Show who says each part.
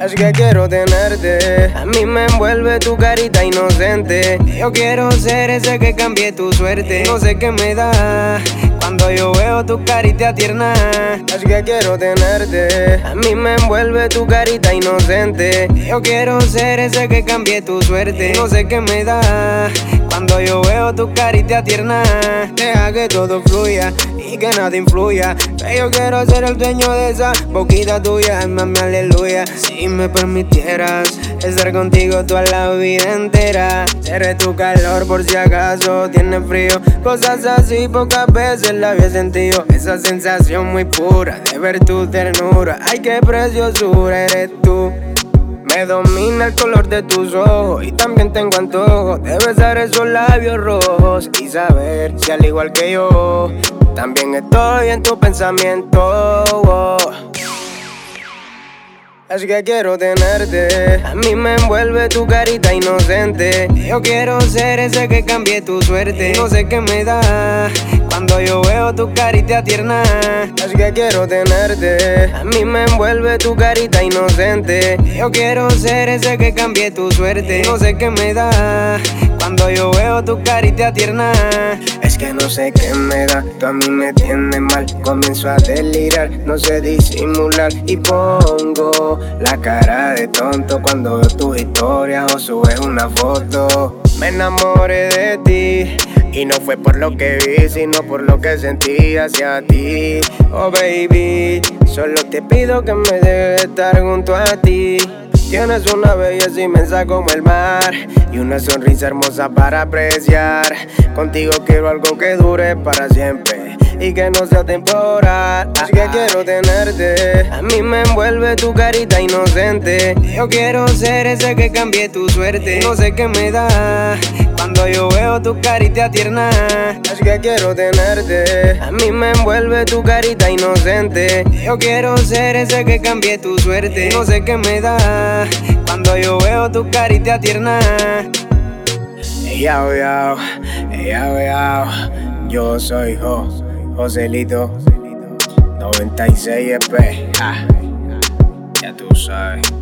Speaker 1: Es que quiero tenerte. A mí me envuelve tu carita inocente. Yo quiero ser ese que cambie tu suerte. No sé qué me da cuando yo veo tu carita tierna. Es que quiero tenerte. A mí me envuelve tu carita inocente. Yo quiero ser ese que cambie tu suerte. No sé qué me da cuando yo veo tu carita tierna. Deja que todo fluya y que nada influya. Que yo quiero ser el dueño de esa boquita tuya. Mami, aleluya. Si me permitieras estar contigo toda la vida entera. Seré tu calor por si acaso tienes frío. Cosas así pocas veces la había sentido. Esa sensación muy pura de ver tu ternura. Ay, qué preciosura eres tú. Me domina el color de tus ojos y también tengo antojo de besar esos labios rojos y saber si al igual que yo también estoy en tu pensamiento. Es que quiero tenerte. A mí me envuelve tu carita inocente. Yo quiero ser ese que cambie tu suerte. No sé qué me da cuando yo veo tu carita tierna. Es que quiero tenerte. A mí me envuelve tu carita inocente. Yo quiero ser ese que cambie tu suerte. No sé qué me da cuando yo tu carita tierna. Es que no sé qué me da, tú a mí me tienes mal. Comienzo a delirar, no sé disimular. Y pongo la cara de tonto cuando veo tu historia o subes una foto. Me enamoré de ti. Y no fue por lo que vi, sino por lo que sentí hacia ti. Oh baby, solo te pido que me dejes estar junto a ti. Tienes una belleza inmensa como el mar y una sonrisa hermosa para apreciar. Contigo quiero algo que dure para siempre y que no sea temporal. Así que quiero tenerte. A mí me envuelve tu carita inocente. Yo quiero ser ese que cambie tu suerte. No sé qué me da cuando yo veo tu carita tierna. Así que quiero tenerte. A mí me envuelve tu carita inocente. Yo quiero ser ese que cambie tu suerte. No sé qué me da cuando yo veo tu carita tierna. Ella, ella, ella, yo soy Jo, Joselito, 96 EP. Ja, ya tú sabes.